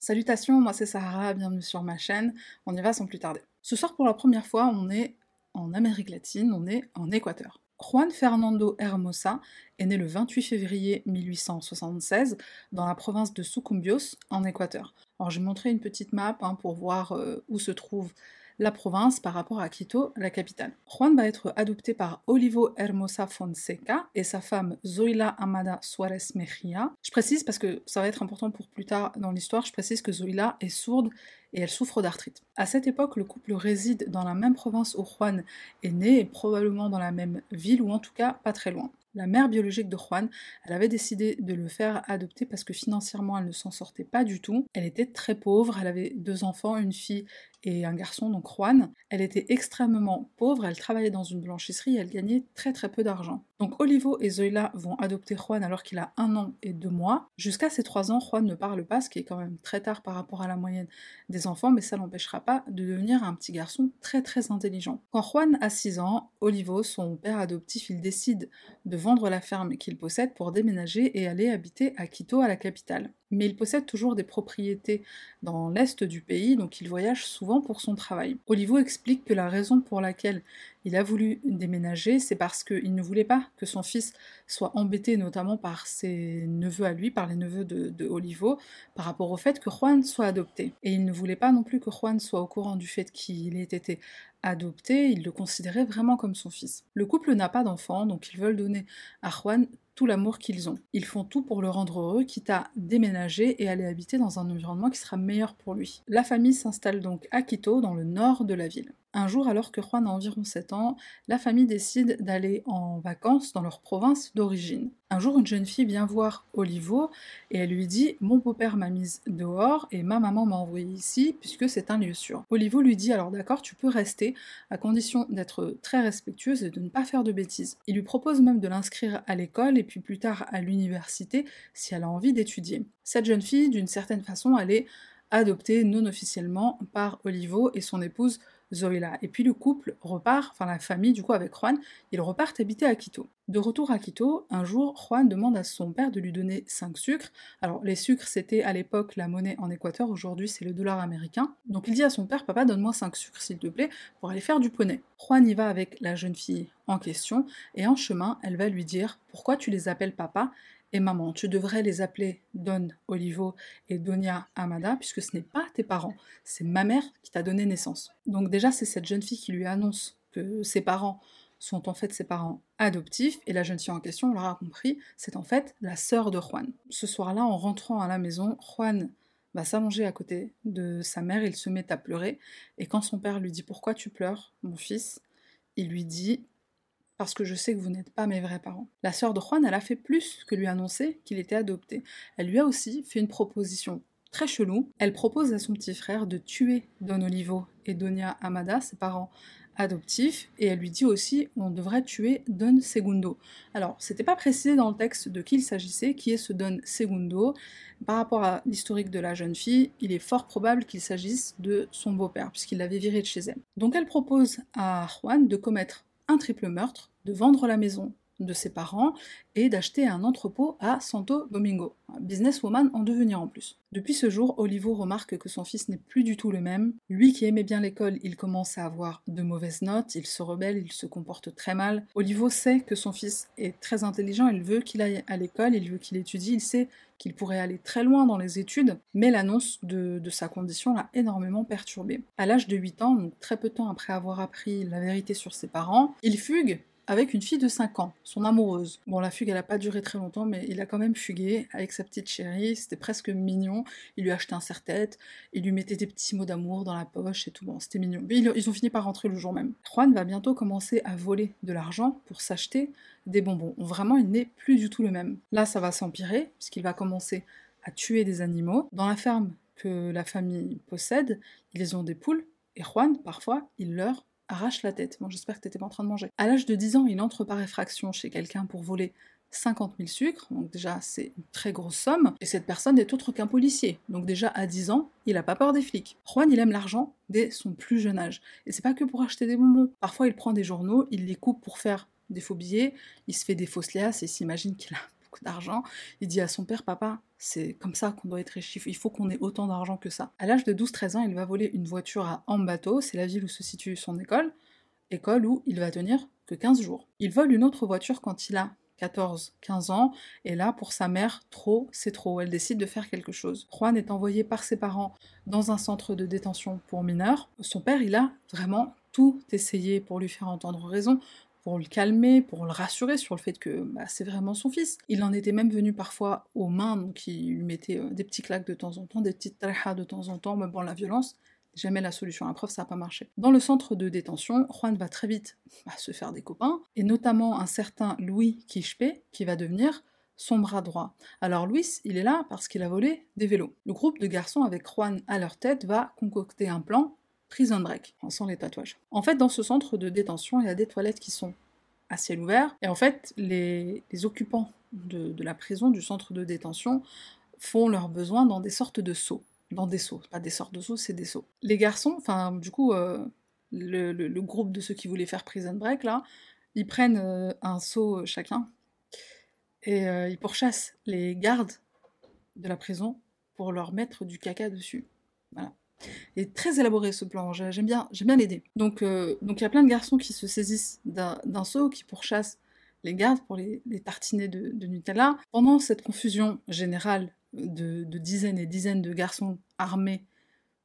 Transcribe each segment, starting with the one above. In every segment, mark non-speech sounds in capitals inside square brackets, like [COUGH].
Salutations, moi c'est Sahara, bienvenue sur ma chaîne. On y va sans plus tarder. Ce soir, pour la première fois, on est en Amérique latine, on est en Équateur. Juan Fernando Hermosa est né le 28 février 1876 dans la province de Sucumbios, en Équateur. Alors j'ai montré une petite map hein, pour voir euh, où se trouve la province par rapport à Quito, la capitale. Juan va être adopté par Olivo Hermosa Fonseca et sa femme Zoila Amada Suarez Mejia. Je précise parce que ça va être important pour plus tard dans l'histoire, je précise que Zoila est sourde et elle souffre d'arthrite. À cette époque, le couple réside dans la même province où Juan est né et probablement dans la même ville ou en tout cas pas très loin. La mère biologique de Juan, elle avait décidé de le faire adopter parce que financièrement elle ne s'en sortait pas du tout. Elle était très pauvre, elle avait deux enfants, une fille et un garçon, donc Juan. Elle était extrêmement pauvre, elle travaillait dans une blanchisserie elle gagnait très très peu d'argent. Donc Olivo et Zoila vont adopter Juan alors qu'il a un an et deux mois. Jusqu'à ses trois ans, Juan ne parle pas, ce qui est quand même très tard par rapport à la moyenne des enfants, mais ça l'empêchera pas de devenir un petit garçon très très intelligent. Quand Juan a six ans, Olivo, son père adoptif, il décide de vendre la ferme qu'il possède pour déménager et aller habiter à Quito, à la capitale mais il possède toujours des propriétés dans l'est du pays, donc il voyage souvent pour son travail. Olivo explique que la raison pour laquelle il a voulu déménager, c'est parce qu'il ne voulait pas que son fils soit embêté notamment par ses neveux à lui, par les neveux de, de, Olivo, par rapport au fait que Juan soit adopté. Et il ne voulait pas non plus que Juan soit au courant du fait qu'il ait été adopté, il le considérait vraiment comme son fils. Le couple n'a pas d'enfant, donc ils veulent donner à Juan tout l'amour qu'ils ont. Ils font tout pour le rendre heureux, quitte à déménager et aller habiter dans un environnement qui sera meilleur pour lui. La famille s'installe donc à Quito, dans le nord de la ville. Un jour, alors que Juan a environ 7 ans, la famille décide d'aller en vacances dans leur province d'origine. Un jour, une jeune fille vient voir Olivo et elle lui dit Mon beau-père m'a mise dehors et ma maman m'a envoyé ici puisque c'est un lieu sûr. Olivo lui dit Alors d'accord, tu peux rester à condition d'être très respectueuse et de ne pas faire de bêtises. Il lui propose même de l'inscrire à l'école et puis plus tard à l'université si elle a envie d'étudier. Cette jeune fille, d'une certaine façon, elle est adoptée non officiellement par Olivo et son épouse Zoila. Et puis le couple repart, enfin la famille du coup avec Juan, ils repartent habiter à Quito. De retour à Quito, un jour, Juan demande à son père de lui donner 5 sucres. Alors les sucres, c'était à l'époque la monnaie en Équateur, aujourd'hui c'est le dollar américain. Donc il dit à son père, papa, donne-moi 5 sucres s'il te plaît, pour aller faire du poney. Juan y va avec la jeune fille en question, et en chemin, elle va lui dire, pourquoi tu les appelles papa et maman. Tu devrais les appeler Don Olivo et Donia Amada, puisque ce n'est pas tes parents, c'est ma mère qui t'a donné naissance. Donc déjà, c'est cette jeune fille qui lui annonce que ses parents sont en fait ses parents adoptifs, et la jeune fille en question, on l'aura compris, c'est en fait la sœur de Juan. Ce soir-là, en rentrant à la maison, Juan va s'allonger à côté de sa mère, il se met à pleurer, et quand son père lui dit Pourquoi tu pleures, mon fils? il lui dit parce que je sais que vous n'êtes pas mes vrais parents. La sœur de Juan, elle a fait plus que lui annoncer qu'il était adopté. Elle lui a aussi fait une proposition très chelou. Elle propose à son petit frère de tuer Don Olivo et Donia Amada, ses parents adoptifs, et elle lui dit aussi on devrait tuer Don Segundo. Alors, c'était pas précisé dans le texte de qui il s'agissait, qui est ce Don Segundo. Par rapport à l'historique de la jeune fille, il est fort probable qu'il s'agisse de son beau-père, puisqu'il l'avait viré de chez elle. Donc elle propose à Juan de commettre un triple meurtre, de vendre la maison de ses parents et d'acheter un entrepôt à Santo Domingo, businesswoman en devenir en plus. Depuis ce jour, Olivo remarque que son fils n'est plus du tout le même. Lui qui aimait bien l'école, il commence à avoir de mauvaises notes, il se rebelle, il se comporte très mal. Olivo sait que son fils est très intelligent, il veut qu'il aille à l'école, il veut qu'il étudie, il sait qu'il pourrait aller très loin dans les études, mais l'annonce de, sa condition l'a énormément perturbé. À l'âge de 8 ans, donc très peu de temps après avoir appris la vérité sur ses parents, il fugue avec une fille de 5 ans, son amoureuse. Bon, la fugue, elle a pas duré très longtemps, mais il a quand même fugué avec sa petite chérie, c'était presque mignon. Il lui a acheté un serre-tête, il lui mettait des petits mots d'amour dans la poche et tout, bon, c'était mignon. Mais ils ont fini par rentrer le jour même. Juan va bientôt commencer à voler de l'argent pour s'acheter des bonbons. Vraiment, il n'est plus du tout le même. Là, ça va s'empirer, puisqu'il va commencer à tuer des animaux. Dans la ferme que la famille possède, ils ont des poules, et Juan, parfois, il leur arrache la tête. Bon, j'espère que t'étais pas en train de manger. À l'âge de 10 ans, il entre par effraction chez quelqu'un pour voler 50 000 sucres, donc déjà c'est une très grosse somme, et cette personne n'est autre qu'un policier. Donc déjà à 10 ans, il n'a pas peur des flics. Juan, il aime l'argent dès son plus jeune âge. Et c'est pas que pour acheter des bonbons. Parfois, il prend des journaux, il les coupe pour faire des faux billets, il se fait des fausses liasses et s'imagine qu'il a d'argent. Il dit à son père, papa, c'est comme ça qu'on doit être riche, il faut qu'on ait autant d'argent que ça. À l'âge de 12-13 ans, il va voler une voiture à Ambato, c'est la ville où se situe son école, école où il va tenir que 15 jours. Il vole une autre voiture quand il a 14, 15 ans, et là, pour sa mère, trop, c'est trop. Elle décide de faire quelque chose. Juan est envoyé par ses parents dans un centre de détention pour mineurs. Son père, il a vraiment tout essayé pour lui faire entendre raison, pour le calmer, pour le rassurer sur le fait que bah, c'est vraiment son fils. Il en était même venu parfois aux mains, donc il lui mettait euh, des petits claques de temps en temps, des petites trahas de temps en temps, mais bon, la violence, jamais la solution. À preuve, ça n'a pas marché. Dans le centre de détention, Juan va très vite bah, se faire des copains, et notamment un certain Louis Quixpe, qui va devenir son bras droit. Alors Louis, il est là parce qu'il a volé des vélos. Le groupe de garçons avec Juan à leur tête va concocter un plan prison break, sans les tatouages. En fait, dans ce centre de détention, il y a des toilettes qui sont à ciel ouvert, et en fait, les, occupants de, la prison, du centre de détention, font leurs besoins dans des sortes de seaux. Dans des seaux, pas des sortes de seaux, c'est des seaux. Les garçons, enfin, du coup, euh, le, groupe de ceux qui voulaient faire prison break, là, ils prennent euh, un seau chacun, et euh, ils pourchassent les gardes de la prison pour leur mettre du caca dessus. Voilà. Il est très élaboré ce plan, j'aime bien, bien l'aider. Donc, euh, donc il y a plein de garçons qui se saisissent d'un seau, qui pourchassent les gardes pour les, tartiner de, Nutella. Pendant cette confusion générale de, dizaines et dizaines de garçons armés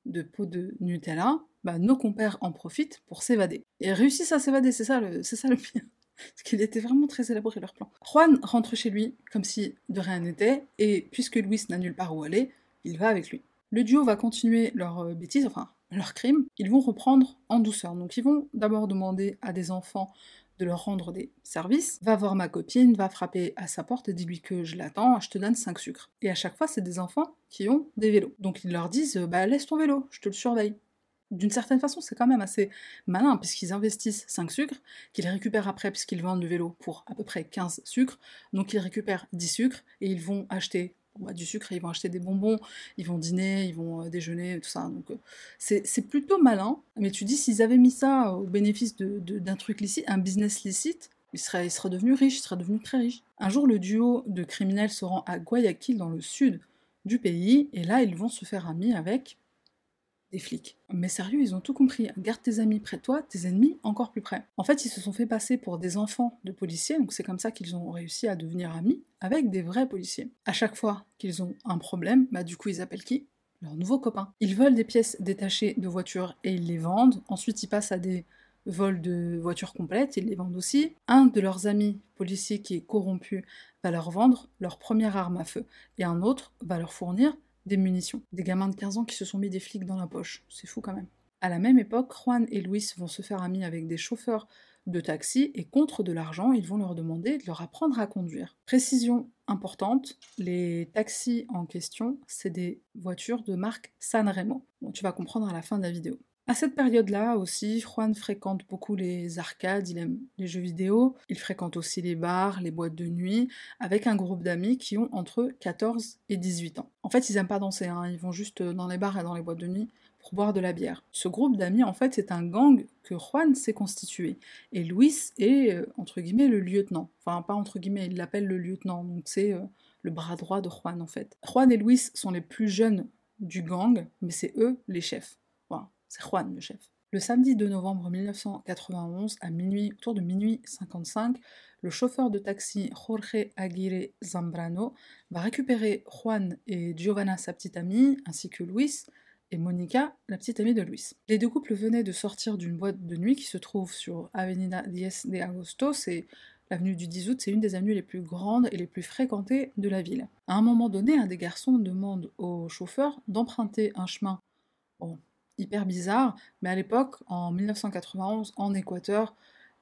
de pots de Nutella, bah, nos compères en profitent pour s'évader. Et réussissent à s'évader, c'est ça le, ça le pire. [LAUGHS] Parce qu'il était vraiment très élaboré leur plan. Juan rentre chez lui comme si de rien n'était, et puisque Louis n'a nulle part où aller, il va avec lui. Le duo va continuer leur euh, bêtise, enfin leur crime, ils vont reprendre en douceur. Donc ils vont d'abord demander à des enfants de leur rendre des services, va voir ma copine, va frapper à sa porte et dis-lui que je l'attends, je te donne 5 sucres. Et à chaque fois, c'est des enfants qui ont des vélos. Donc ils leur disent, bah laisse ton vélo, je te le surveille. D'une certaine façon, c'est quand même assez malin, puisqu'ils investissent 5 sucres, qu'ils récupèrent après, puisqu'ils vendent le vélo pour à peu près 15 sucres. Donc ils récupèrent 10 sucres, et ils vont acheter du sucre, ils vont acheter des bonbons, ils vont dîner, ils vont euh, déjeuner, tout ça. Donc euh, c'est plutôt malin. Mais tu dis, s'ils avaient mis ça au bénéfice d'un truc licite, un business licite, ils seraient, ils seraient devenus riches, ils seraient devenus très riches. Un jour, le duo de criminels se rend à Guayaquil, dans le sud du pays, et là, ils vont se faire amis avec des flics. Mais sérieux, ils ont tout compris. Garde tes amis près de toi, tes ennemis encore plus près. En fait, ils se sont fait passer pour des enfants de policiers, donc c'est comme ça qu'ils ont réussi à devenir amis avec des vrais policiers. À chaque fois qu'ils ont un problème, bah du coup ils appellent qui? Leurs nouveaux copains. Ils volent des pièces détachées de voitures et ils les vendent. Ensuite, ils passent à des vols de voitures complètes, ils les vendent aussi. Un de leurs amis policiers qui est corrompu va leur vendre leur première arme à feu et un autre va leur fournir des munitions. Des gamins de 15 ans qui se sont mis des flics dans la poche. C'est fou quand même. À la même époque, Juan et Luis vont se faire amis avec des chauffeurs de taxi et contre de l'argent, ils vont leur demander de leur apprendre à conduire. Précision importante, les taxis en question, c'est des voitures de marque Sanremo. Bon, tu vas comprendre à la fin de la vidéo. À cette période-là aussi, Juan fréquente beaucoup les arcades, il aime les jeux vidéo, il fréquente aussi les bars, les boîtes de nuit, avec un groupe d'amis qui ont entre 14 et 18 ans. En fait, ils aiment pas danser, hein, ils vont juste dans les bars et dans les boîtes de nuit pour boire de la bière. Ce groupe d'amis, en fait, c'est un gang que Juan s'est constitué. Et Luis est, euh, entre guillemets, le lieutenant. Enfin, pas entre guillemets, il l'appelle le lieutenant, donc c'est euh, le bras droit de Juan, en fait. Juan et Luis sont les plus jeunes du gang, mais c'est eux les chefs. C'est Juan le chef. Le samedi 2 novembre 1991, à minuit, autour de minuit 55, le chauffeur de taxi Jorge Aguirre Zambrano va récupérer Juan et Giovanna, sa petite amie, ainsi que Luis et Monica, la petite amie de Luis. Les deux couples venaient de sortir d'une boîte de nuit qui se trouve sur Avenida 10 de Agosto, c'est l'avenue du 10 août, c'est une des avenues les plus grandes et les plus fréquentées de la ville. À un moment donné, un des garçons demande au chauffeur d'emprunter un chemin, hyper bizarre, mais à l'époque, en 1991, en Équateur,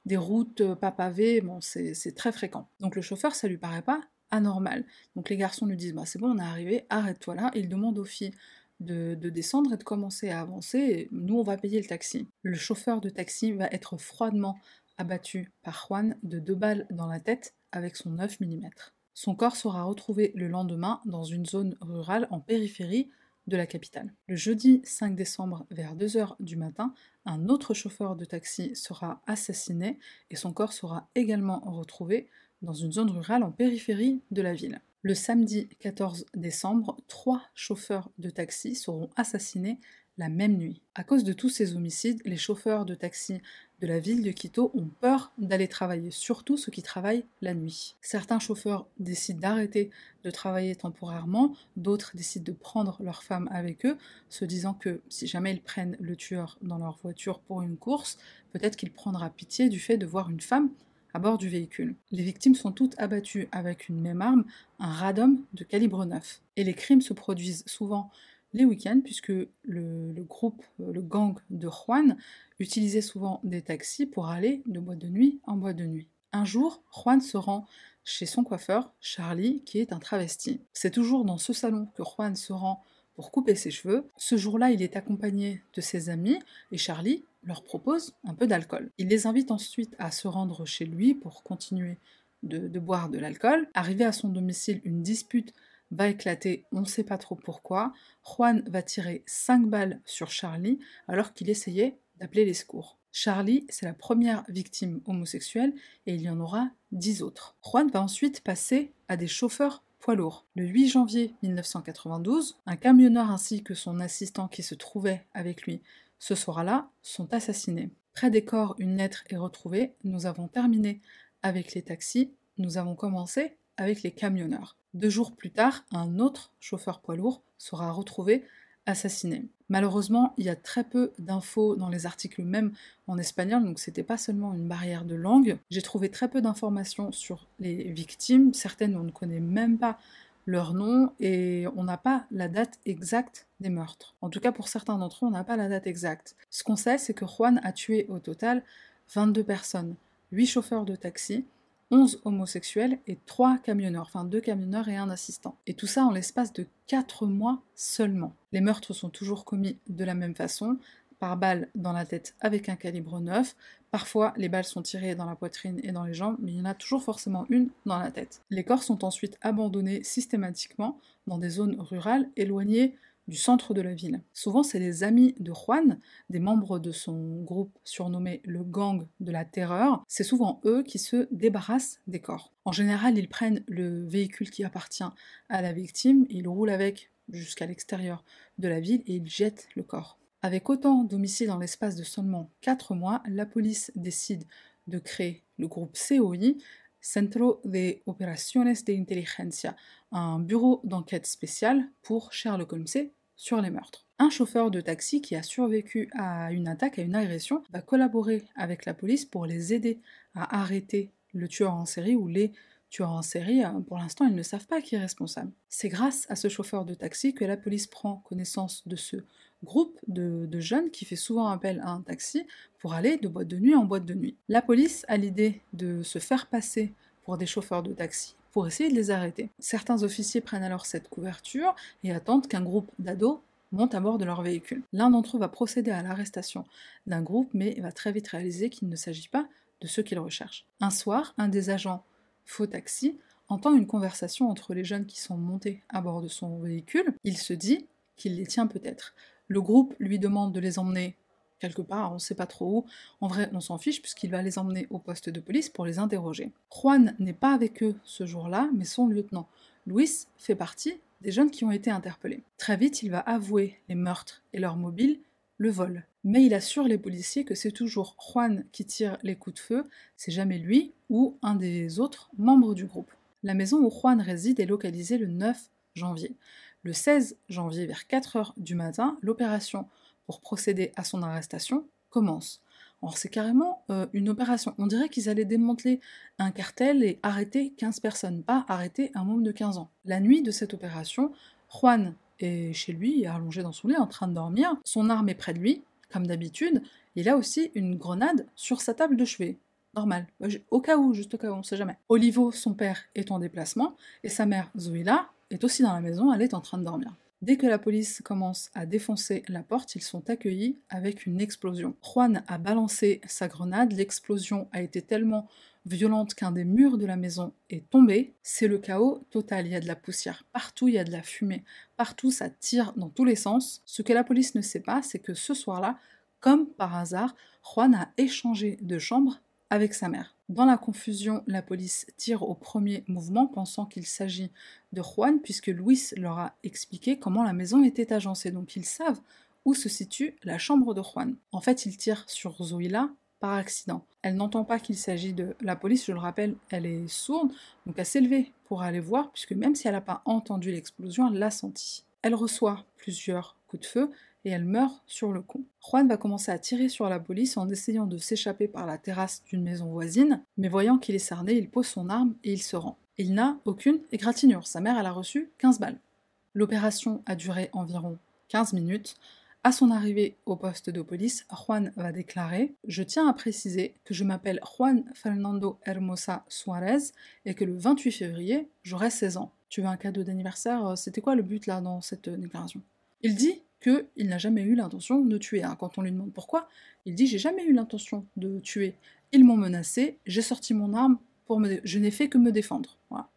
des routes euh, pas pavées, bon, c'est très fréquent. Donc le chauffeur, ça lui paraît pas anormal. Donc les garçons lui disent, bah c'est bon, on est arrivé, arrête-toi là, il demande aux filles de, descendre et de commencer à avancer, nous on va payer le taxi. Le chauffeur de taxi va être froidement abattu par Juan de deux balles dans la tête avec son 9 mm. Son corps sera retrouvé le lendemain dans une zone rurale en périphérie de la capitale. Le jeudi 5 décembre, vers 2h du matin, un autre chauffeur de taxi sera assassiné et son corps sera également retrouvé dans une zone rurale en périphérie de la ville. Le samedi 14 décembre, trois chauffeurs de taxi seront assassinés la même nuit. À cause de tous ces homicides, les chauffeurs de taxi de la ville de Quito ont peur d'aller travailler, surtout ceux qui travaillent la nuit. Certains chauffeurs décident d'arrêter de travailler temporairement, d'autres décident de prendre leur femme avec eux, se disant que si jamais ils prennent le tueur dans leur voiture pour une course, peut-être qu'il prendra pitié du fait de voir une femme à bord du véhicule. Les victimes sont toutes abattues avec une même arme, un radom de calibre 9. Et les crimes se produisent souvent les week-ends, puisque le, groupe, euh, le gang de Juan, utilisait souvent des taxis pour aller de boîte de nuit en boîte de nuit. Un jour, Juan se rend chez son coiffeur, Charlie, qui est un travesti. C'est toujours dans ce salon que Juan se rend pour couper ses cheveux. Ce jour-là, il est accompagné de ses amis et Charlie leur propose un peu d'alcool. Il les invite ensuite à se rendre chez lui pour continuer de, de boire de l'alcool. Arrivé à son domicile, une dispute va éclater, on ne sait pas trop pourquoi. Juan va tirer 5 balles sur Charlie alors qu'il essayait d'appeler les secours. Charlie, c'est la première victime homosexuelle et il y en aura 10 autres. Juan va ensuite passer à des chauffeurs poids lourds. Le 8 janvier 1992, un camionneur ainsi que son assistant qui se trouvait avec lui ce soir-là sont assassinés. Près des corps, une lettre est retrouvée. Nous avons terminé avec les taxis. Nous avons commencé avec les camionneurs. Deux jours plus tard, un autre chauffeur poids lourd sera retrouvé assassiné. Malheureusement, il y a très peu d'infos dans les articles même en espagnol, donc c'était pas seulement une barrière de langue. J'ai trouvé très peu d'informations sur les victimes, certaines on ne connaît même pas leur nom et on n'a pas la date exacte des meurtres. En tout cas, pour certains d'entre eux, on n'a pas la date exacte. Ce qu'on sait, c'est que Juan a tué au total 22 personnes, 8 chauffeurs de taxi, 11 homosexuels et 3 camionneurs, enfin 2 camionneurs et un assistant. Et tout ça en l'espace de 4 mois seulement. Les meurtres sont toujours commis de la même façon, par balle dans la tête avec un calibre 9. Parfois, les balles sont tirées dans la poitrine et dans les jambes, mais il y en a toujours forcément une dans la tête. Les corps sont ensuite abandonnés systématiquement dans des zones rurales éloignées du centre de la ville. Souvent, c'est les amis de Juan, des membres de son groupe surnommé le gang de la terreur. C'est souvent eux qui se débarrassent des corps. En général, ils prennent le véhicule qui appartient à la victime, ils roulent avec jusqu'à l'extérieur de la ville et ils jettent le corps. Avec autant d'homicides dans l'espace de seulement 4 mois, la police décide de créer le groupe COI, Centro de Operaciones de Inteligencia, un bureau d'enquête spécial pour Sherlock Holmes sur les meurtres. Un chauffeur de taxi qui a survécu à une attaque, à une agression, va collaborer avec la police pour les aider à arrêter le tueur en série ou les tueurs en série. Pour l'instant, ils ne savent pas qui est responsable. C'est grâce à ce chauffeur de taxi que la police prend connaissance de ce groupe de, de, jeunes qui fait souvent appel à un taxi pour aller de boîte de nuit en boîte de nuit. La police a l'idée de se faire passer pour des chauffeurs de taxi pour essayer de les arrêter. Certains officiers prennent alors cette couverture et attendent qu'un groupe d'ados monte à bord de leur véhicule. L'un d'entre eux va procéder à l'arrestation d'un groupe, mais va très vite réaliser qu'il ne s'agit pas de ceux qu'il recherche. Un soir, un des agents faux taxi entend une conversation entre les jeunes qui sont montés à bord de son véhicule. Il se dit qu'il les tient peut-être. Le groupe lui demande de les emmener quelque part, on ne sait pas trop où. En vrai, on s'en fiche puisqu'il va les emmener au poste de police pour les interroger. Juan n'est pas avec eux ce jour-là, mais son lieutenant. Luis fait partie des jeunes qui ont été interpellés. Très vite, il va avouer les meurtres et leur mobile, le vol. Mais il assure les policiers que c'est toujours Juan qui tire les coups de feu, c'est jamais lui ou un des autres membres du groupe. La maison où Juan réside est localisée le 9 janvier. Le 16 janvier, vers 4 heures du matin, l'opération procéder à son arrestation commence. Or, c'est carrément euh, une opération. On dirait qu'ils allaient démanteler un cartel et arrêter 15 personnes, pas arrêter un homme de 15 ans. La nuit de cette opération, Juan est chez lui, allongé dans son lit, en train de dormir. Son arme est près de lui, comme d'habitude. Il a aussi une grenade sur sa table de chevet. Normal. Au cas où, juste au cas où, on sait jamais. Olivo, son père, est en déplacement, et sa mère, Zoïla, est aussi dans la maison, elle est en train de dormir. Dès que la police commence à défoncer la porte, ils sont accueillis avec une explosion. Juan a balancé sa grenade, l'explosion a été tellement violente qu'un des murs de la maison est tombé, c'est le chaos total. Il y a de la poussière partout, il y a de la fumée partout, ça tire dans tous les sens. Ce que la police ne sait pas, c'est que ce soir-là, comme par hasard, Juan a échangé de chambre avec sa mère. Dans la confusion, la police tire au premier mouvement pensant qu'il s'agit de Juan puisque Luis leur a expliqué comment la maison était agencée. Donc ils savent où se situe la chambre de Juan. En fait, ils tirent sur Zoila par accident. Elle n'entend pas qu'il s'agit de la police, je le rappelle, elle est sourde, donc elle s'est pour aller voir, puisque même si elle n'a pas entendu l'explosion, elle l'a senti. Elle reçoit plusieurs coups de feu et elle meurt sur le coup. Juan va commencer à tirer sur la police en essayant de s'échapper par la terrasse d'une maison voisine, mais voyant qu'il est cerné, il pose son arme et il se rend. Il n'a aucune égratignure, sa mère elle a reçu 15 balles. L'opération a duré environ 15 minutes. À son arrivée au poste de police, Juan va déclarer Je tiens à préciser que je m'appelle Juan Fernando Hermosa Suarez et que le 28 février, j'aurai 16 ans. Tu veux un cadeau d'anniversaire? C'était quoi le but là dans cette déclaration? Il dit qu'il n'a jamais eu l'intention de tuer. Hein. Quand on lui demande pourquoi, il dit J'ai jamais eu l'intention de tuer. Ils m'ont menacé, j'ai sorti mon arme pour. Je n'ai fait que me défendre.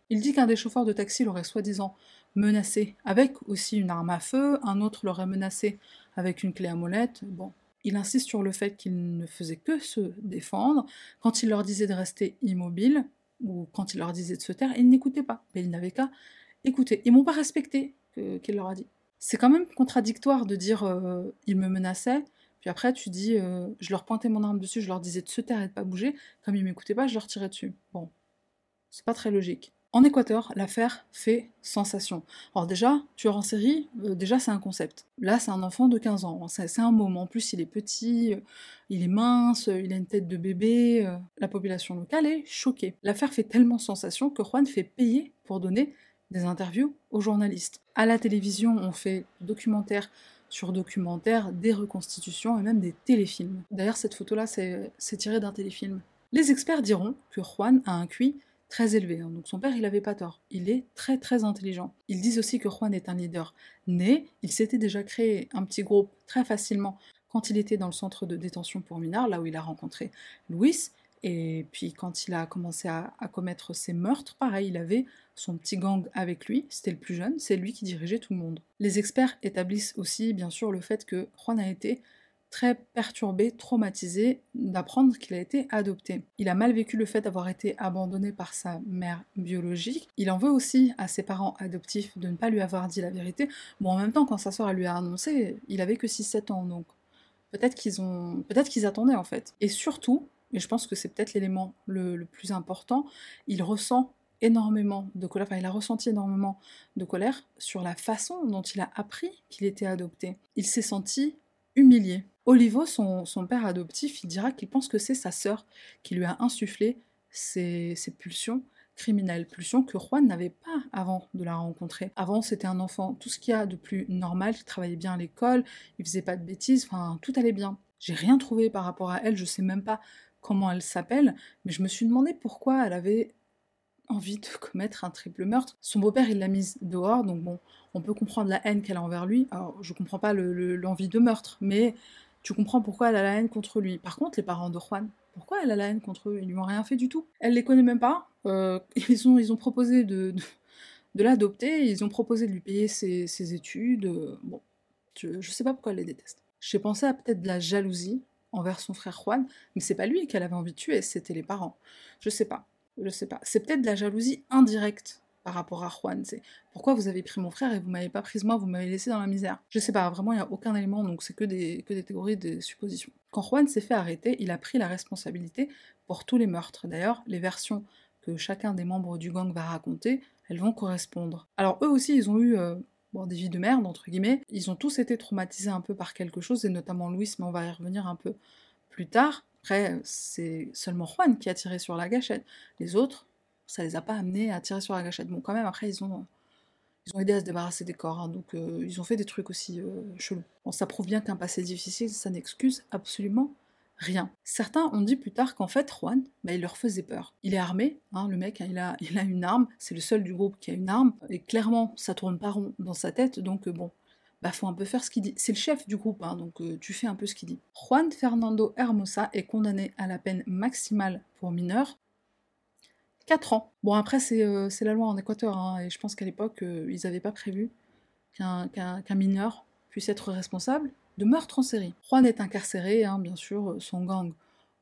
Il dit qu'un des chauffeurs de taxi l'aurait soi-disant menacé avec aussi une arme à feu, un autre l'aurait menacé avec une clé à molette. Bon, il insiste sur le fait qu'il ne faisait que se défendre. Quand il leur disait de rester immobile, ou quand il leur disait de se taire, ils n'écoutaient pas. Mais ils n'avaient qu'à écouter. Ils m'ont pas respecté, qu'il leur a dit. C'est quand même contradictoire de dire euh, il me menaçait, puis après tu dis euh, je leur pointais mon arme dessus, je leur disais de se taire et de pas bouger, comme ils m'écoutaient pas, je leur tirais dessus. Bon, c'est pas très logique. En Équateur, l'affaire fait sensation. Alors déjà, tueur en série, euh, déjà c'est un concept. Là, c'est un enfant de 15 ans, c'est un moment. En plus, il est petit, il est mince, il a une tête de bébé. La population locale est choquée. L'affaire fait tellement sensation que Juan fait payer pour donner des interviews aux journalistes. À la télévision, on fait documentaire sur documentaire, des reconstitutions et même des téléfilms. D'ailleurs, cette photo-là, c'est tiré d'un téléfilm. Les experts diront que Juan a un QI très élevé. Hein. Donc son père, il n'avait pas tort. Il est très très intelligent. Ils disent aussi que Juan est un leader né. Il s'était déjà créé un petit groupe très facilement quand il était dans le centre de détention pour mineurs, là où il a rencontré Louis. Et puis quand il a commencé à, commettre ses meurtres, pareil, il avait son petit gang avec lui, c'était le plus jeune, c'est lui qui dirigeait tout le monde. Les experts établissent aussi bien sûr le fait que Juan a été très perturbé, traumatisé d'apprendre qu'il a été adopté. Il a mal vécu le fait d'avoir été abandonné par sa mère biologique. Il en veut aussi à ses parents adoptifs de ne pas lui avoir dit la vérité. Bon, en même temps, quand sa soeur lui a annoncé, il avait que 6-7 ans, donc peut-être qu'ils ont, peut-être qu'ils attendaient en fait. Et surtout, et je pense que c'est peut-être l'élément le, plus important, il ressent énormément de colère, enfin il a ressenti énormément de colère sur la façon dont il a appris qu'il était adopté. Il s'est senti humilié. Olivo, son, père adoptif, il dira qu'il pense que c'est sa sœur qui lui a insufflé ces, pulsions criminelles, pulsions que Juan n'avait pas avant de la rencontrer. Avant, c'était un enfant, tout ce qu'il y a de plus normal, qui travaillait bien à l'école, il faisait pas de bêtises, enfin, tout allait bien. J'ai rien trouvé par rapport à elle, je sais même pas comment elle s'appelle, mais je me suis demandé pourquoi elle avait envie de [LAUGHS] commettre un triple meurtre. Son beau-père, il l'a mise dehors, donc bon, on peut comprendre la haine qu'elle a envers lui. Alors, je comprends pas l'envie de meurtre, mais tu comprends pourquoi elle a la haine contre lui. Par contre, les parents de Juan, pourquoi elle a la haine contre eux? Ils lui ont rien fait du tout. Elle les connaît même pas. Euh, [LAUGHS] ils, ont, ils ont proposé de, de, l'adopter, ils ont proposé de lui payer ses, études. bon, je, je sais pas pourquoi elle les déteste. J'ai pensé à peut-être de la jalousie envers son frère Juan, mais c'est pas lui qu'elle avait envie de tuer, c'était les parents. Je sais pas. Je sais pas. C'est peut-être de la jalousie indirecte par rapport à Juan. C'est pourquoi vous avez pris mon frère et vous m'avez pas prise moi, vous m'avez laissé dans la misère. Je sais pas, vraiment, il n'y a aucun élément, donc c'est que des, que des théories, des suppositions. Quand Juan s'est fait arrêter, il a pris la responsabilité pour tous les meurtres. D'ailleurs, les versions que chacun des membres du gang va raconter, elles vont correspondre. Alors eux aussi, ils ont eu euh, bon, des vies de merde, entre guillemets. Ils ont tous été traumatisés un peu par quelque chose, et notamment Louis, mais on va y revenir un peu plus tard. Après, c'est seulement Juan qui a tiré sur la gâchette. Les autres, ça les a pas amenés à tirer sur la gâchette. Bon, quand même, après, ils ont, ils ont aidé à se débarrasser des corps, hein, donc euh, ils ont fait des trucs aussi euh, chelous. Bon, ça prouve bien qu'un passé difficile, ça n'excuse absolument rien. Certains ont dit plus tard qu'en fait, Juan, bah, il leur faisait peur. Il est armé, hein, le mec, hein, [LAUGHS] il, a, une arme, c'est le seul du groupe qui a une arme, et clairement, ça tourne pas rond dans sa tête, donc euh, bon, bah faut un peu faire ce qu'il dit. C'est le chef du groupe, hein, donc tu fais un peu ce qu'il dit. Juan Fernando Hermosa est condamné à la peine maximale pour mineur, 4 ans. Bon, après, c'est euh, c'est la loi en Équateur, hein, et je pense qu'à l'époque, euh, ils n'avaient pas prévu qu'un mineur puisse être responsable de meurtre en série. Juan est incarcéré, hein, bien sûr, euh, son gang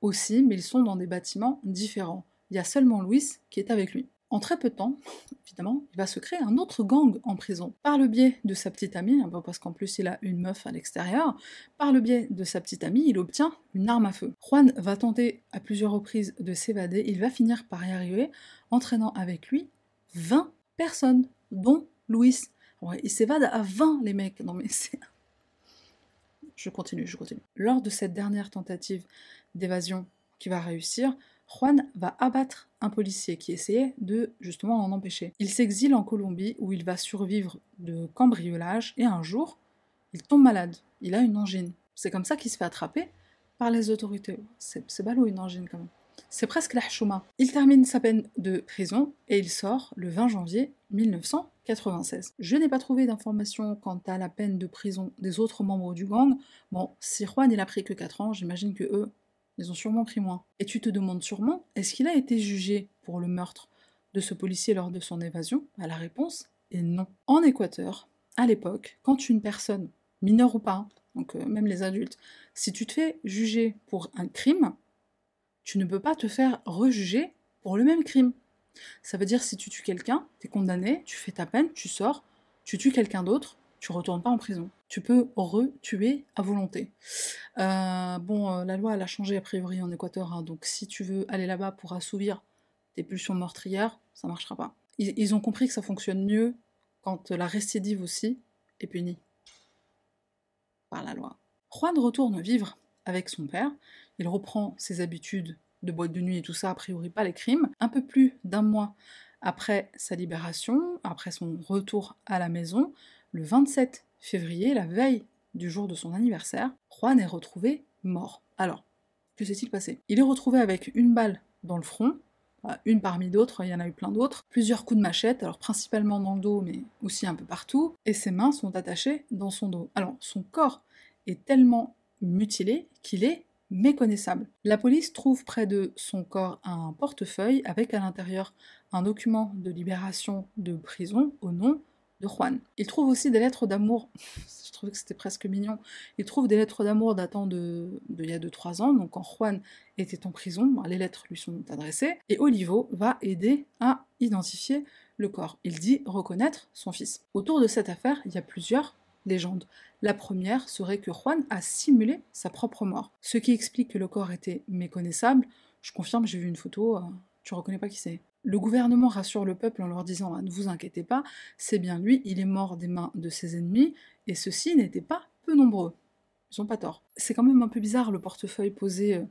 aussi, mais ils sont dans des bâtiments différents. Il y a seulement Luis qui est avec lui. En très peu de temps, [LAUGHS] évidemment, il va se créer un autre gang en prison. Par le biais de sa petite amie, hein, parce qu'en plus il a une meuf à l'extérieur, par le biais de sa petite amie, il obtient une arme à feu. Juan va tenter à plusieurs reprises de s'évader, il va finir par y arriver, entraînant avec lui 20 personnes, dont Luis. Ouais, il s'évade à 20 les mecs. Non mais c'est... Je continue, je continue. Lors de cette dernière tentative d'évasion qui va réussir, Juan va abattre un policier qui essayait de justement en empêcher. Il s'exile en Colombie où il va survivre de cambriolage et un jour, il tombe malade. Il a une angine. C'est comme ça qu'il se fait attraper par les autorités. C'est ballot une angine quand même. C'est presque la chouma. Il termine sa peine de prison et il sort le 20 janvier 1996. Je n'ai pas trouvé d'informations quant à la peine de prison des autres membres du gang. Bon, si Juan il a pris que 4 ans, j'imagine que eux, ils ont sûrement pris moins. Et tu te demandes sûrement, est-ce qu'il a été jugé pour le meurtre de ce policier lors de son évasion? Bah, La réponse est non. En Équateur, à l'époque, quand une personne, mineure ou pas, donc euh, même les adultes, si tu te fais juger pour un crime, tu ne peux pas te faire rejuger pour le même crime. Ça veut dire si tu tues quelqu'un, tu es condamné, tu fais ta peine, tu sors, tu tues quelqu'un d'autre, tu retournes pas en prison. Tu peux re-tuer à volonté. Euh, bon, euh, la loi elle a changé a priori en Équateur, hein, donc si tu veux aller là-bas pour assouvir tes pulsions meurtrières, ça marchera pas. Ils, ils ont compris que ça fonctionne mieux quand la récidive aussi est punie par la loi. Juan retourne vivre avec son père, il reprend ses habitudes de boîte de nuit et tout ça, a priori pas les crimes. Un peu plus d'un mois après sa libération, après son retour à la maison, le 27 février, la veille du jour de son anniversaire, Juan est retrouvé mort. Alors, que s'est-il passé? Il est retrouvé avec une balle dans le front, une parmi d'autres, il y en a eu plein d'autres, plusieurs coups de machette, alors principalement dans le dos, mais aussi un peu partout, et ses mains sont attachées dans son dos. Alors, son corps est tellement mutilé qu'il est méconnaissable. La police trouve près de son corps un portefeuille avec à l'intérieur un document de libération de prison au nom de Juan. Il trouve aussi des lettres d'amour, [LAUGHS] je trouvais que c'était presque mignon, il trouve des lettres d'amour datant de, y a 2-3 ans, donc quand Juan était en prison, ben, les lettres lui sont adressées, et Olivo va aider à identifier le corps. Il dit reconnaître son fils. Autour de cette affaire, il y a plusieurs légendes. La première serait que Juan a simulé sa propre mort, ce qui explique que le corps était méconnaissable. Je confirme, j'ai vu une photo, euh, tu reconnais pas qui c'est. Le gouvernement rassure le peuple en leur disant ah, ne vous inquiétez pas, c'est bien lui, il est mort des mains de ses ennemis, et ceux-ci n'étaient pas peu nombreux. Ils ont pas tort. C'est quand même un peu bizarre le portefeuille posé euh,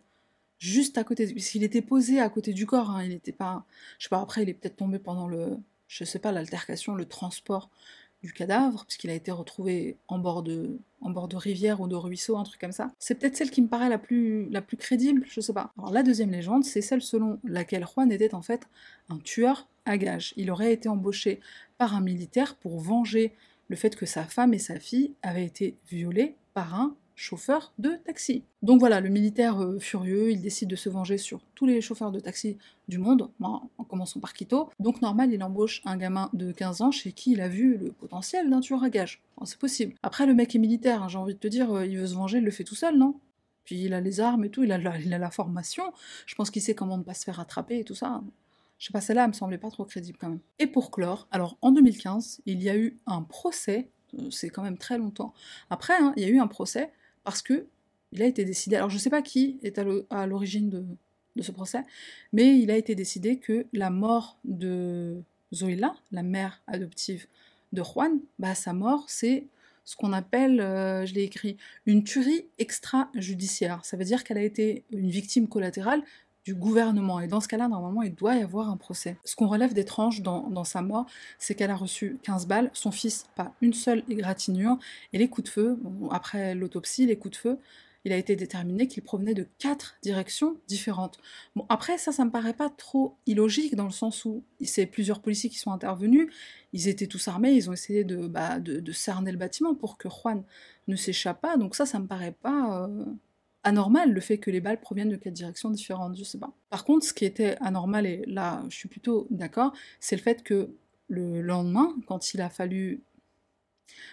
juste à côté, puisqu'il était posé à côté du corps, hein, il n'était pas. Je sais pas, après il est peut-être tombé pendant le. Je sais pas, l'altercation, le transport du cadavre, puisqu'il a été retrouvé en bord de, en bord de rivière ou de ruisseau, un truc comme ça. C'est peut-être celle qui me paraît la plus, la plus crédible, je sais pas. La deuxième légende, c'est celle selon laquelle Juan était en fait un tueur à gages. Il aurait été embauché par un militaire pour venger le fait que sa femme et sa fille avaient été violées par un chauffeur de taxi. Donc voilà, le militaire euh, furieux, il décide de se venger sur tous les chauffeurs de taxi du monde, en commençant par Quito. Donc normal, il embauche un gamin de 15 ans chez qui il a vu le potentiel d'un tueur à gages. Bon, c'est possible. Après, le mec est militaire, hein, j'ai envie de te dire, euh, il veut se venger, il le fait tout seul, non? Puis il a les armes et tout, il a, la, il a la formation, je pense qu'il sait comment ne pas se faire attraper et tout ça. Je sais pas, celle-là, elle me semblait pas trop crédible quand même. Et pour clore, alors en 2015, il y a eu un procès, euh, c'est quand même très longtemps. Après, hein, il y a eu un procès parce que il a été décidé, alors je sais pas qui est à l'o- à l'origine de, de ce procès, mais il a été décidé que la mort de Zoila, la mère adoptive de Juan, bah sa mort c'est ce qu'on appelle, euh, je l'ai écrit, une tuerie extrajudiciaire. Ça veut dire qu'elle a été une victime collatérale gouvernement. Et dans ce cas-là, normalement, il doit y avoir un procès. Ce qu'on relève d'étrange dans, sa mort, c'est qu'elle a reçu 15 balles, son fils pas une seule égratignure, et les coups de feu, après l'autopsie, les coups de feu, il a été déterminé qu'ils provenaient de quatre directions différentes. Bon, après, ça, ça me paraît pas trop illogique, dans le sens où c'est plusieurs policiers qui sont intervenus, ils étaient tous armés, ils ont essayé de, bah, cerner le bâtiment pour que Juan ne s'échappe pas, donc ça, ça me paraît pas... euh, anormal le fait que les balles proviennent de quatre directions différentes, je sais pas. Par contre, ce qui était anormal, et là je suis plutôt d'accord, c'est le fait que le lendemain, quand il a fallu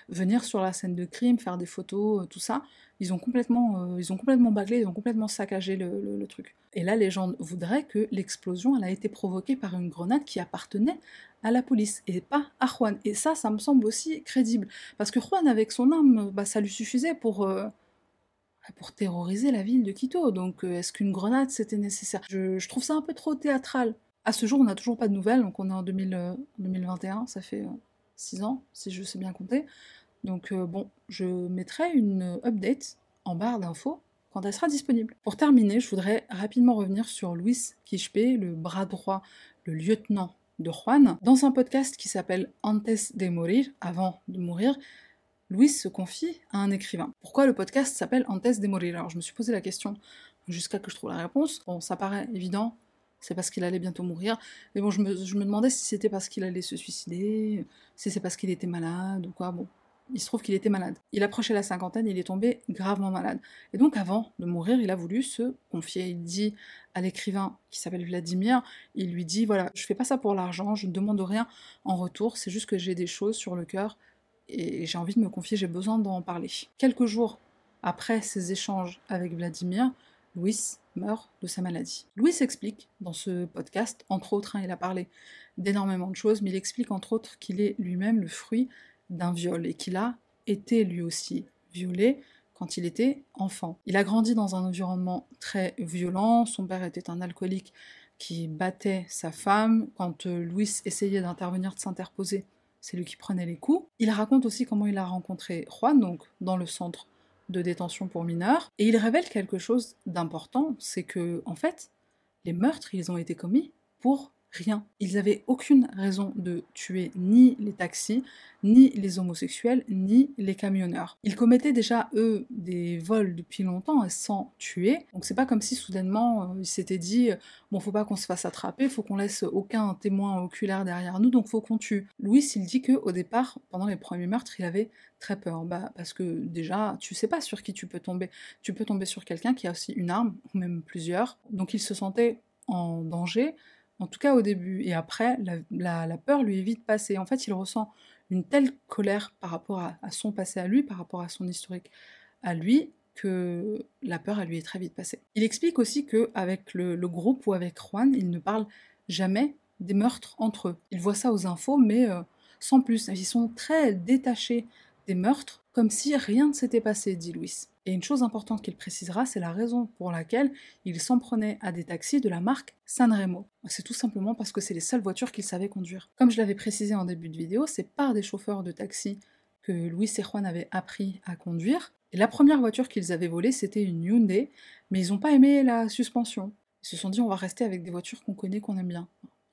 venir sur la scène de crime, faire des photos, euh, tout ça, ils ont complètement, euh, ils ont complètement bâclé, ils ont complètement saccagé le, truc. Et là, les gens voudraient que l'explosion, elle a été provoquée par une grenade qui appartenait à la police et pas à Juan. Et ça, ça me semble aussi crédible. Parce que Juan, avec son arme, bah, ça lui suffisait pour, euh, pour terroriser la ville de Quito. Donc, est-ce qu'une grenade, c'était nécessaire? Je, trouve ça un peu trop théâtral. À ce jour, on n'a toujours pas de nouvelles, donc on est en 2021, ça fait 6 ans, si je sais bien compter. Donc euh, bon, je mettrai une update en barre d'infos quand elle sera disponible. Pour terminer, je voudrais rapidement revenir sur Luis Quispe, le bras droit, le lieutenant de Juan. Dans un podcast qui s'appelle Antes de morir, avant de mourir, Luis se confie à un écrivain. Pourquoi le podcast s'appelle Antes de Alors je me suis posé la question jusqu'à que je trouve la réponse. Bon, ça paraît évident, c'est parce qu'il allait bientôt mourir. Mais bon, je me, je me demandais si c'était parce qu'il allait se suicider, si c'est parce qu'il était malade ou quoi. Bon, il se trouve qu'il était malade. Il approchait la cinquantaine, il est tombé gravement malade. Et donc avant de mourir, il a voulu se confier. Il dit à l'écrivain qui s'appelle Vladimir, il lui dit, voilà, je fais pas ça pour l'argent, je ne demande rien en retour, c'est juste que j'ai des choses sur le cœur et j'ai envie de me confier, j'ai besoin d'en parler. Quelques jours après ces échanges avec Vladimir, Louis meurt de sa maladie. Louis explique dans ce podcast, entre autres, hein, il a parlé d'énormément de choses, mais il explique entre autres qu'il est lui-même le fruit d'un viol et qu'il a été lui aussi violé quand il était enfant. Il a grandi dans un environnement très violent, son père était un alcoolique qui battait sa femme, quand euh, Louis essayait d'intervenir, de s'interposer, c'est lui qui prenait les coups. Il raconte aussi comment il a rencontré Juan, donc dans le centre de détention pour mineurs, et il révèle quelque chose d'important, c'est que, en fait, les meurtres, ils ont été commis pour rien. Ils n'avaient aucune raison de tuer ni les taxis, ni les homosexuels, ni les camionneurs. Ils commettaient déjà, eux, des vols depuis longtemps sans tuer. Donc c'est pas comme si soudainement euh, ils s'étaient dit bon, faut pas qu'on se fasse attraper, faut qu'on laisse aucun témoin oculaire derrière nous, donc faut qu'on tue. Louis, il dit que au départ, pendant les premiers meurtres, il avait très peur. Bah, parce que déjà, tu sais pas sur qui tu peux tomber. Tu peux tomber sur quelqu'un qui a aussi une arme, ou même plusieurs. Donc il se sentait en danger en tout cas au début. Et après, la, peur lui est vite passée. En fait, il ressent une telle colère par rapport à, son passé à lui, par rapport à son historique à lui, que la peur, elle lui est très vite passée. Il explique aussi qu'avec le, le groupe ou avec Juan, il ne parle jamais des meurtres entre eux. Il voit ça aux infos, mais euh, sans plus. Ils sont très détachés des meurtres, comme si rien ne s'était passé, dit Louis. Et une chose importante qu'il précisera, c'est la raison pour laquelle il s'en prenait à des taxis de la marque Sanremo. C'est tout simplement parce que c'est les seules voitures qu'il savait conduire. Comme je l'avais précisé en début de vidéo, c'est par des chauffeurs de taxi que Louis et Juan avaient appris à conduire. Et la première voiture qu'ils avaient volée, c'était une Hyundai, mais ils n'ont pas aimé la suspension. Ils se sont dit on va rester avec des voitures qu'on connaît, qu'on aime bien.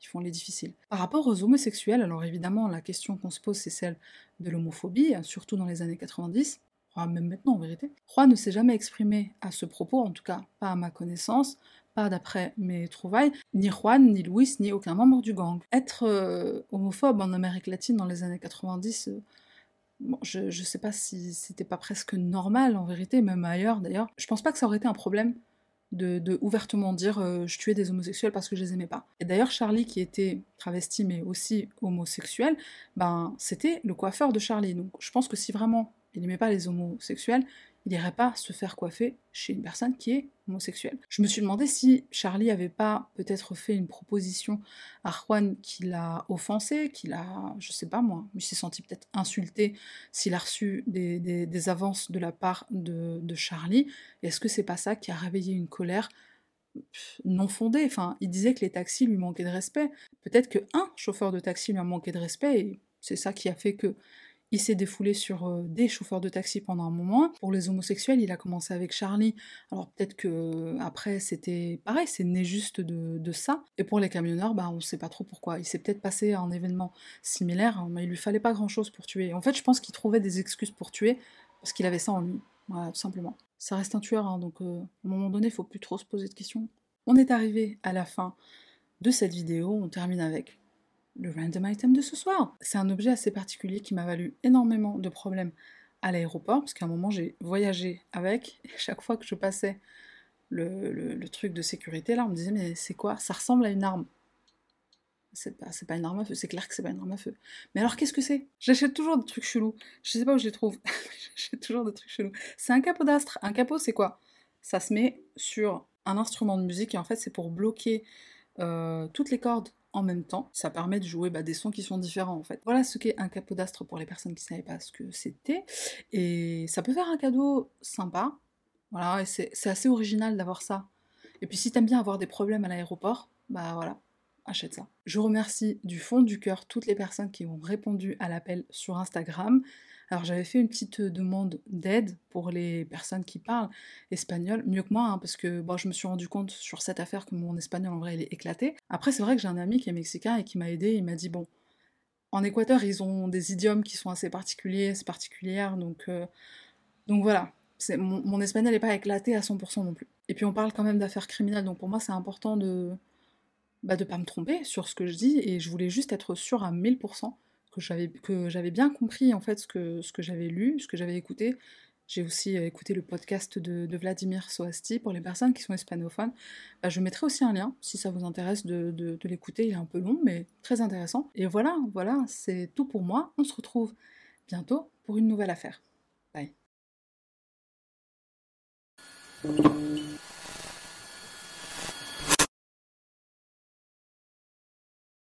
Ils font les difficiles. Par rapport aux homosexuels, alors évidemment la question qu'on se pose c'est celle de l'homophobie, surtout dans les années 90 même maintenant en vérité. Juan ne s'est jamais exprimé à ce propos, en tout cas pas à ma connaissance, pas d'après mes trouvailles, ni Juan, ni Luis, ni aucun membre du gang. Être euh, homophobe en Amérique latine dans les années 90, euh, bon, je, ne sais pas si c'était pas presque normal en vérité, même ailleurs d'ailleurs. Je pense pas que ça aurait été un problème de, ouvertement dire euh, je tuais des homosexuels parce que je les aimais pas. Et d'ailleurs Charlie qui était travesti mais aussi homosexuel, ben c'était le coiffeur de Charlie. Donc je pense que si vraiment il n'aimait pas les homosexuels, il n'irait pas se faire coiffer chez une personne qui est homosexuelle. Je me suis demandé si Charlie avait pas peut-être fait une proposition à Juan qui l'a offensé, qui l'a, je sais pas moi, il s'est senti peut-être insulté s'il a reçu des, avances de la part de, de Charlie. Est-ce que c'est pas ça qui a réveillé une colère non fondée? Enfin, il disait que les taxis lui manquaient de respect. Peut-être que un chauffeur de taxi lui a manqué de respect et c'est ça qui a fait que il s'est défoulé sur euh, des chauffeurs de taxi pendant un moment. Pour les homosexuels, il a commencé avec Charlie. Alors peut-être que euh, après c'était pareil, c'est né juste de, ça. Et pour les camionneurs, bah on sait pas trop pourquoi. Il s'est peut-être passé un événement similaire, hein, mais il lui fallait pas grand chose pour tuer. En fait, je pense qu'il trouvait des excuses pour tuer parce qu'il avait ça en lui. Voilà, tout simplement. Ça reste un tueur, hein, donc euh, à un moment donné, il faut plus trop se poser de questions. On est arrivé à la fin de cette vidéo. On termine avec le random item de ce soir. C'est un objet assez particulier qui m'a valu énormément de problèmes à l'aéroport, parce qu'à un moment j'ai voyagé avec, et chaque fois que je passais le, truc de sécurité, là, on me disait mais c'est quoi? Ça ressemble à une arme c'est pas, pas une arme à feu, c'est clair que c'est pas une arme à feu. Mais alors qu'est-ce que c'est? J'achète toujours des trucs chelous. Je sais pas où je les trouve. [LAUGHS] J'achète toujours des trucs chelous. C'est un capot d'astre. Un capot, c'est quoi? Ça se met sur un instrument de musique et en fait, c'est pour bloquer euh, toutes les cordes en même temps. Ça permet de jouer bah, des sons qui sont différents en fait. Voilà ce qu'est un capot d'astre pour les personnes qui ne savaient pas ce que c'était. Et ça peut faire un cadeau sympa. Voilà, et c'est assez original d'avoir ça. Et puis si t'aimes bien avoir des problèmes à l'aéroport, bah voilà, achète ça. Je remercie du fond du cœur toutes les personnes qui ont répondu à l'appel sur Instagram. Alors j'avais fait une petite demande d'aide pour les personnes qui parlent espagnol, mieux que moi, hein, parce que bon, je me suis rendu compte sur cette affaire que mon espagnol en vrai il est éclaté. Après c'est vrai que j'ai un ami qui est mexicain et qui m'a aidé, il m'a dit bon, en Équateur ils ont des idiomes qui sont assez particuliers, assez particulières, donc, euh, donc voilà, mon, mon espagnol n'est pas éclaté à 100% non plus. Et puis on parle quand même d'affaires criminelles, donc pour moi c'est important de bah, de pas me tromper sur ce que je dis, et je voulais juste être sûre à 1000% que j'avais, bien compris en fait ce que, ce que j'avais lu, ce que j'avais écouté. J'ai aussi euh, écouté le podcast de, Vladimir Soasti pour les personnes qui sont hispanophones. Bah, je mettrai aussi un lien si ça vous intéresse de, de, de l'écouter. Il est un peu long, mais très intéressant. Et voilà, voilà, c'est tout pour moi. On se retrouve bientôt pour une nouvelle affaire. Bye.